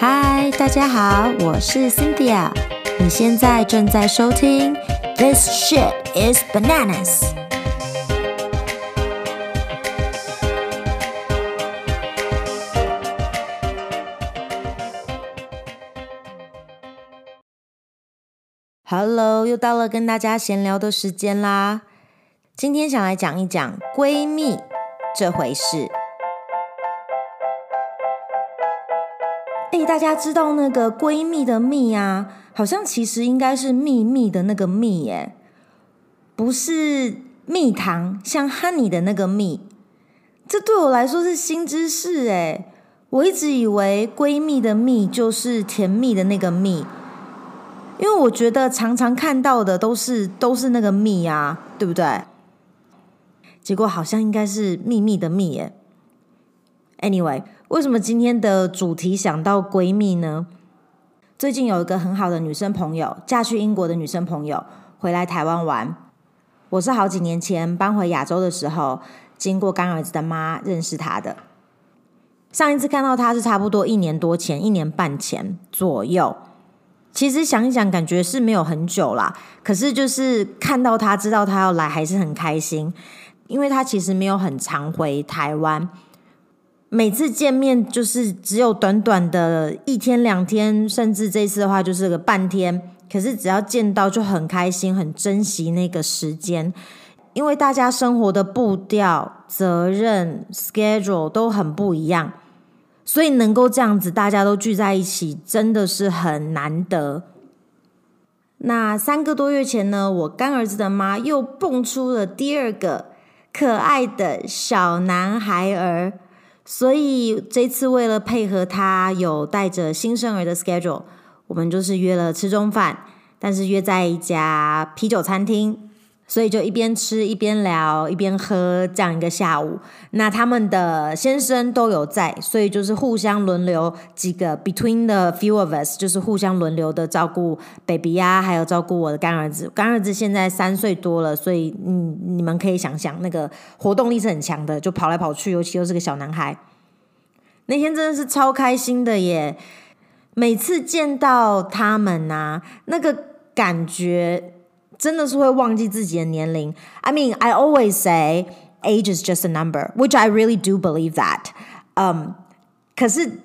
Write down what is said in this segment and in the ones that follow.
嗨，大家好，我是 Cynthia。你现在正在收听《This Shit Is Bananas》。Hello，又到了跟大家闲聊的时间啦。今天想来讲一讲闺蜜这回事。哎，大家知道那个闺蜜的蜜啊，好像其实应该是秘密的那个蜜耶，不是蜜糖，像 honey 的那个蜜。这对我来说是新知识哎，我一直以为闺蜜的蜜就是甜蜜的那个蜜，因为我觉得常常看到的都是都是那个蜜啊，对不对？结果好像应该是秘密的蜜耶。Anyway。为什么今天的主题想到闺蜜呢？最近有一个很好的女生朋友，嫁去英国的女生朋友回来台湾玩。我是好几年前搬回亚洲的时候，经过干儿子的妈认识她的。上一次看到她是差不多一年多前，一年半前左右。其实想一想，感觉是没有很久啦。可是就是看到她，知道她要来，还是很开心，因为她其实没有很常回台湾。每次见面就是只有短短的一天两天，甚至这次的话就是个半天。可是只要见到就很开心，很珍惜那个时间，因为大家生活的步调、责任、schedule 都很不一样，所以能够这样子大家都聚在一起，真的是很难得。那三个多月前呢，我干儿子的妈又蹦出了第二个可爱的小男孩儿。所以这次为了配合他有带着新生儿的 schedule，我们就是约了吃中饭，但是约在一家啤酒餐厅，所以就一边吃一边聊一边喝这样一个下午。那他们的先生都有在，所以就是互相轮流几个 between the few of us，就是互相轮流的照顾 baby 呀，还有照顾我的干儿子。干儿子现在三岁多了，所以嗯，你们可以想想那个活动力是很强的，就跑来跑去，尤其又是个小男孩。那天真的是超开心的耶！每次见到他们啊，那个感觉真的是会忘记自己的年龄，I mean I always say age is just a number，which I really do believe that。嗯，可是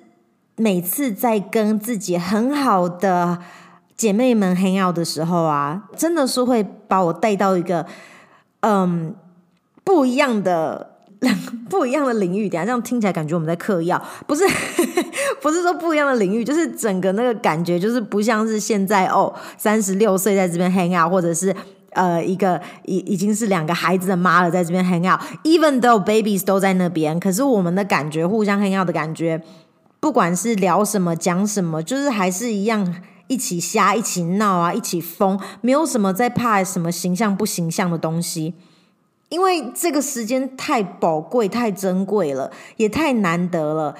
每次在跟自己很好的姐妹们 hang out 的时候啊，真的是会把我带到一个嗯不一样的、不一样的领域。等下这样听起来感觉我们在嗑药，不是？不是说不一样的领域，就是整个那个感觉，就是不像是现在哦，三十六岁在这边 hang out，或者是呃一个已已经是两个孩子的妈了，在这边 hang out，even though babies 都在那边，可是我们的感觉，互相 hang out 的感觉，不管是聊什么讲什么，就是还是一样一起瞎一起闹啊，一起疯，没有什么在怕什么形象不形象的东西。因为这个时间太宝贵、太珍贵了，也太难得了，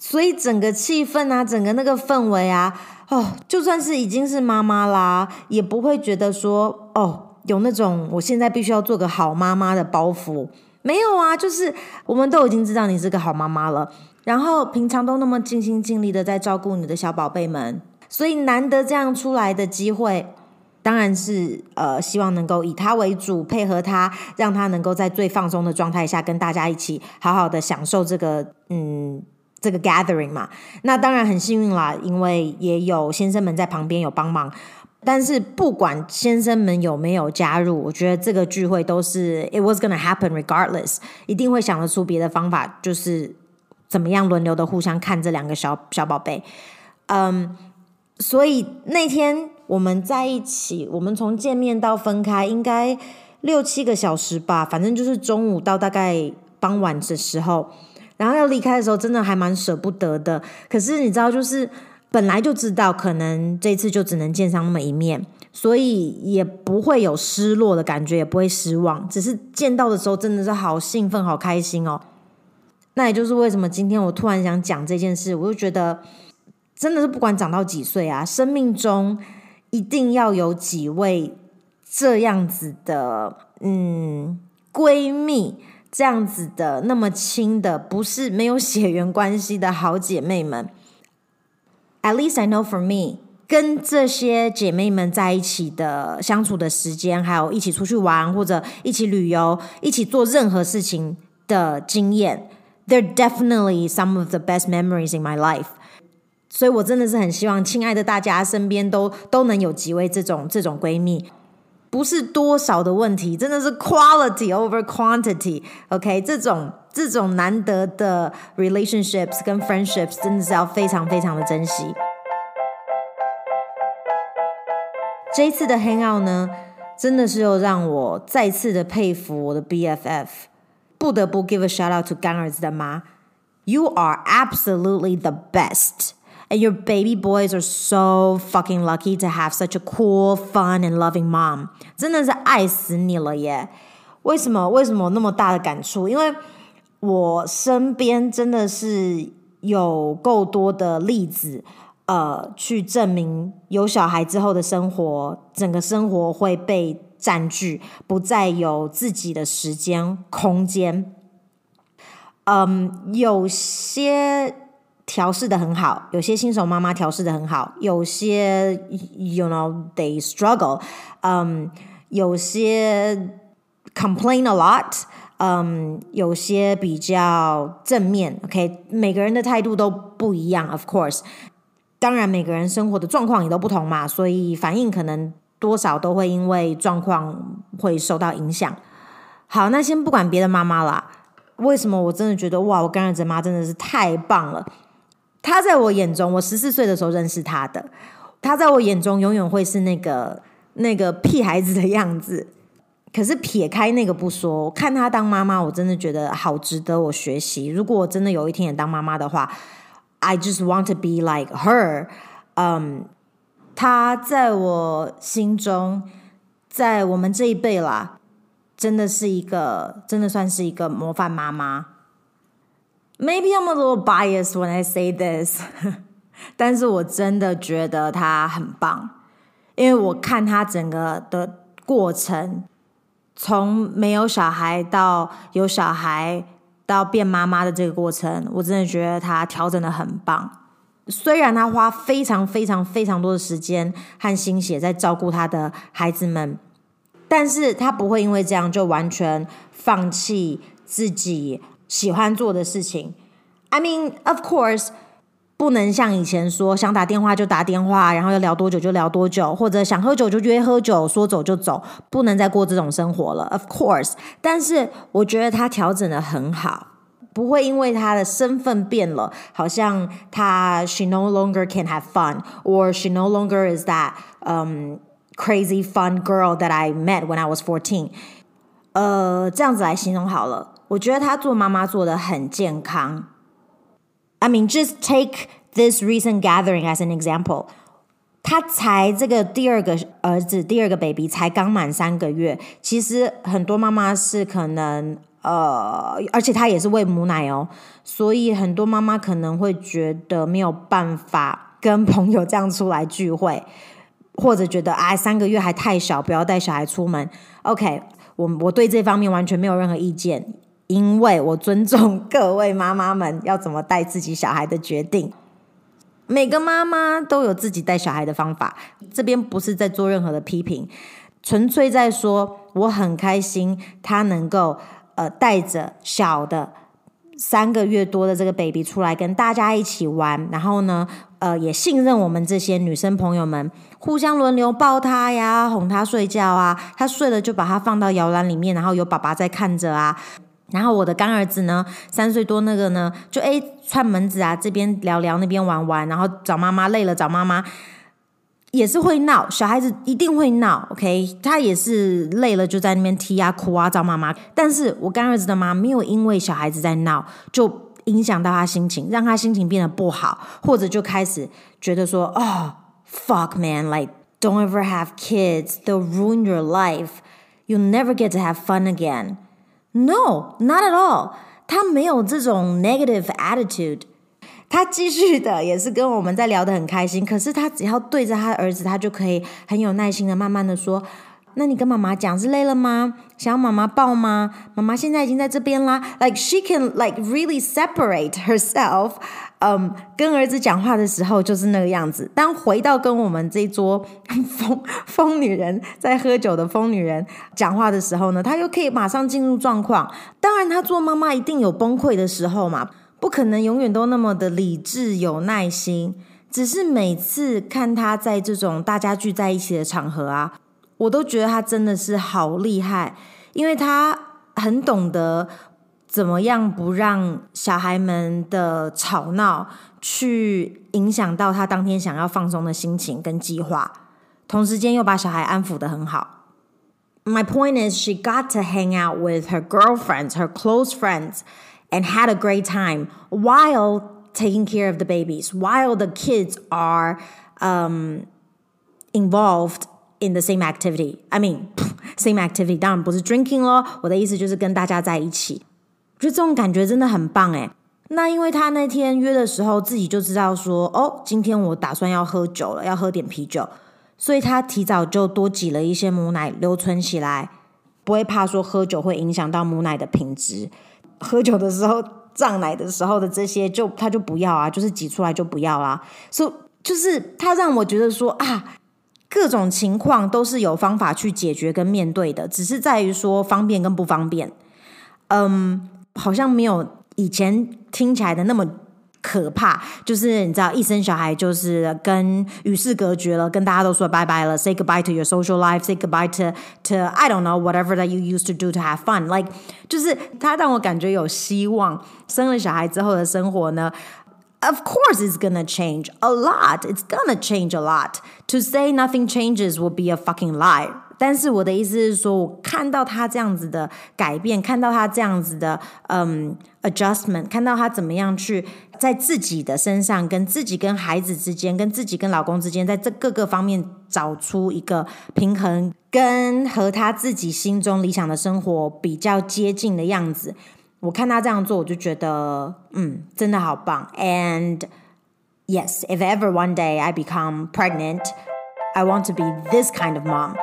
所以整个气氛啊，整个那个氛围啊，哦，就算是已经是妈妈啦，也不会觉得说哦，有那种我现在必须要做个好妈妈的包袱。没有啊，就是我们都已经知道你是个好妈妈了，然后平常都那么尽心尽力的在照顾你的小宝贝们，所以难得这样出来的机会。当然是呃，希望能够以他为主，配合他，让他能够在最放松的状态下，跟大家一起好好的享受这个嗯这个 gathering 嘛。那当然很幸运啦，因为也有先生们在旁边有帮忙。但是不管先生们有没有加入，我觉得这个聚会都是 it was gonna happen regardless，一定会想得出别的方法，就是怎么样轮流的互相看这两个小小宝贝。嗯，所以那天。我们在一起，我们从见面到分开，应该六七个小时吧。反正就是中午到大概傍晚的时候，然后要离开的时候，真的还蛮舍不得的。可是你知道，就是本来就知道，可能这次就只能见上那么一面，所以也不会有失落的感觉，也不会失望。只是见到的时候，真的是好兴奋、好开心哦。那也就是为什么今天我突然想讲这件事，我就觉得真的是不管长到几岁啊，生命中。一定要有几位这样子的，嗯，闺蜜，这样子的那么亲的，不是没有血缘关系的好姐妹们。At least I know for me，跟这些姐妹们在一起的相处的时间，还有一起出去玩或者一起旅游、一起做任何事情的经验，They're definitely some of the best memories in my life。所以我真的是很希望，亲爱的大家身边都都能有几位这种这种闺蜜。不是多少的问题，真的是 quality over quantity。OK，这种这种难得的 relationships 跟 friendships 真的是要非常非常的珍惜。这一次的 hangout 呢，真的是又让我再次的佩服我的 BFF，不得不 give a shout out to 干儿子的妈，You are absolutely the best。And your baby boys are so fucking lucky to have such a cool, fun, and loving mom. 真的是爱死你了耶！为什么？为什么那么大的感触？因为我身边真的是有够多的例子，呃，去证明有小孩之后的生活，整个生活会被占据，不再有自己的时间空间。嗯，有些。调试的很好，有些新手妈妈调试的很好，有些 you know they struggle，嗯、有些 complain a lot，嗯、有些比较正面，OK，每个人的态度都不一样，of course，当然每个人生活的状况也都不同嘛，所以反应可能多少都会因为状况会受到影响。好，那先不管别的妈妈啦，为什么我真的觉得哇，我干儿子妈真的是太棒了。他在我眼中，我十四岁的时候认识他的。他在我眼中永远会是那个那个屁孩子的样子。可是撇开那个不说，看他当妈妈，我真的觉得好值得我学习。如果我真的有一天也当妈妈的话，I just want to be like her。嗯，他在我心中，在我们这一辈啦，真的是一个，真的算是一个模范妈妈。Maybe I'm a little biased when I say this，但是我真的觉得他很棒，因为我看他整个的过程，从没有小孩到有小孩到变妈妈的这个过程，我真的觉得他调整的很棒。虽然他花非常非常非常多的时间和心血在照顾他的孩子们，但是他不会因为这样就完全放弃自己。喜欢做的事情，I mean, of course，不能像以前说想打电话就打电话，然后要聊多久就聊多久，或者想喝酒就约喝酒，说走就走，不能再过这种生活了。Of course，但是我觉得他调整得很好，不会因为他的身份变了，好像他 she no longer can have fun，or she no longer is that um crazy fun girl that I met when I was fourteen。呃，这样子来形容好了。 我觉得她做妈妈做的很健康。I mean, just take this recent gathering as an example。她才这个第二个儿子，第二个 baby 才刚满三个月。其实很多妈妈是可能呃，而且她也是喂母奶哦，所以很多妈妈可能会觉得没有办法跟朋友这样出来聚会，或者觉得哎，三个月还太小，不要带小孩出门。OK，我我对这方面完全没有任何意见。因为我尊重各位妈妈们要怎么带自己小孩的决定，每个妈妈都有自己带小孩的方法。这边不是在做任何的批评，纯粹在说我很开心，她能够呃带着小的三个月多的这个 baby 出来跟大家一起玩，然后呢呃也信任我们这些女生朋友们，互相轮流抱她呀，哄她睡觉啊，她睡了就把她放到摇篮里面，然后有爸爸在看着啊。然后我的干儿子呢，三岁多那个呢，就诶串门子啊，这边聊聊，那边玩玩，然后找妈妈累了找妈妈，也是会闹，小孩子一定会闹，OK，他也是累了就在那边踢啊哭啊找妈妈。但是我干儿子的妈没有因为小孩子在闹就影响到他心情，让他心情变得不好，或者就开始觉得说，哦，fuck man，like don't ever have kids，they'll ruin your life，you'll never get to have fun again。No, not at all. 他没有这种 negative attitude。他继续的也是跟我们在聊得很开心。可是他只要对着他的儿子，他就可以很有耐心的慢慢的说：“那你跟妈妈讲是累了吗？想要妈妈抱吗？妈妈现在已经在这边啦。Like she can like really separate herself. 嗯、跟儿子讲话的时候就是那个样子。当回到跟我们这桌 疯疯女人在喝酒的疯女人讲话的时候呢，她又可以马上进入状况。当然，她做妈妈一定有崩溃的时候嘛，不可能永远都那么的理智有耐心。只是每次看她在这种大家聚在一起的场合啊，我都觉得她真的是好厉害，因为她很懂得。怎么样不让小孩们的吵闹去影响到他当天想要放松的心情跟计划，同时间又把小孩安抚得很好。My point is, she got to hang out with her girlfriends, her close friends, and had a great time while taking care of the babies, while the kids are um, involved in the same activity. I mean, same activity 当然不是 drinking 咯，我的意思就是跟大家在一起。我觉得这种感觉真的很棒诶。那因为他那天约的时候，自己就知道说，哦，今天我打算要喝酒了，要喝点啤酒，所以他提早就多挤了一些母奶留存起来，不会怕说喝酒会影响到母奶的品质。喝酒的时候胀奶的时候的这些就，就他就不要啊，就是挤出来就不要啦。所以就是他让我觉得说啊，各种情况都是有方法去解决跟面对的，只是在于说方便跟不方便。嗯。好像没有以前听起来的那么可怕，就是你知道，一生小孩就是跟与世隔绝了，跟大家都说拜拜了，say goodbye to your social life，say goodbye to to I don't know whatever that you used to do to have fun，like 就是他让我感觉有希望。生了小孩之后的生活呢，of course it's gonna change a lot，it's gonna change a lot。To say nothing changes will be a fucking lie。但是我的意思是说，我看到他这样子的改变，看到他这样子的嗯 adjustment，看到他怎么样去在自己的身上，跟自己跟孩子之间，跟自己跟老公之间，在这各个方面找出一个平衡，跟和他自己心中理想的生活比较接近的样子。我看他这样做，我就觉得嗯，真的好棒。And yes, if ever one day I become pregnant, I want to be this kind of mom.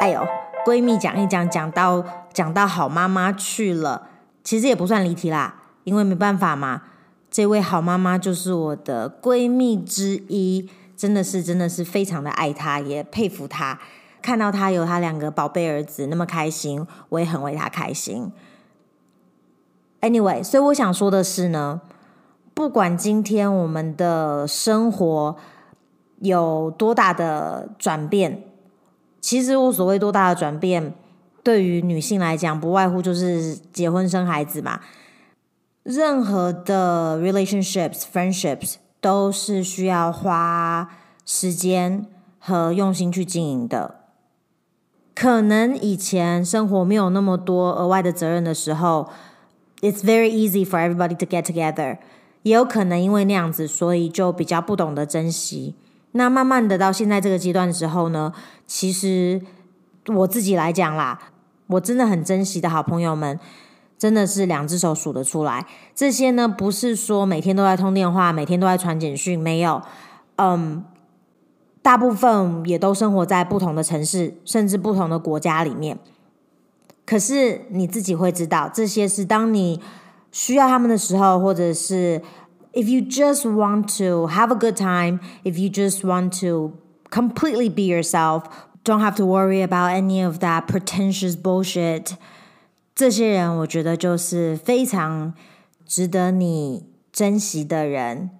哎呦，闺蜜讲一讲，讲到讲到好妈妈去了，其实也不算离题啦，因为没办法嘛。这位好妈妈就是我的闺蜜之一，真的是真的是非常的爱她，也佩服她。看到他有他两个宝贝儿子那么开心，我也很为他开心。Anyway，所以我想说的是呢，不管今天我们的生活有多大的转变。其实我所谓多大的转变，对于女性来讲，不外乎就是结婚生孩子嘛。任何的 relationships、friendships 都是需要花时间和用心去经营的。可能以前生活没有那么多额外的责任的时候，it's very easy for everybody to get together。也有可能因为那样子，所以就比较不懂得珍惜。那慢慢的到现在这个阶段的时候呢，其实我自己来讲啦，我真的很珍惜的好朋友们，真的是两只手数得出来。这些呢，不是说每天都在通电话，每天都在传简讯，没有，嗯，大部分也都生活在不同的城市，甚至不同的国家里面。可是你自己会知道，这些是当你需要他们的时候，或者是。If you just want to have a good time, if you just want to completely be yourself, don't have to worry about any of that pretentious bullshit，这些人我觉得就是非常值得你珍惜的人。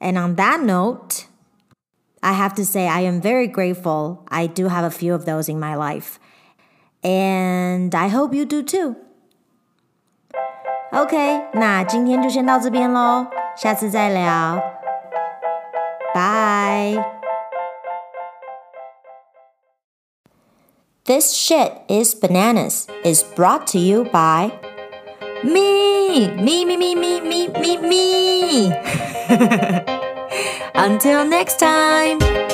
And on that note, I have to say I am very grateful. I do have a few of those in my life. And I hope you do too. OK，那今天就先到这边喽，下次再聊，拜。This shit is bananas is brought to you by me, me, me, me, me, me, me, me. Until next time.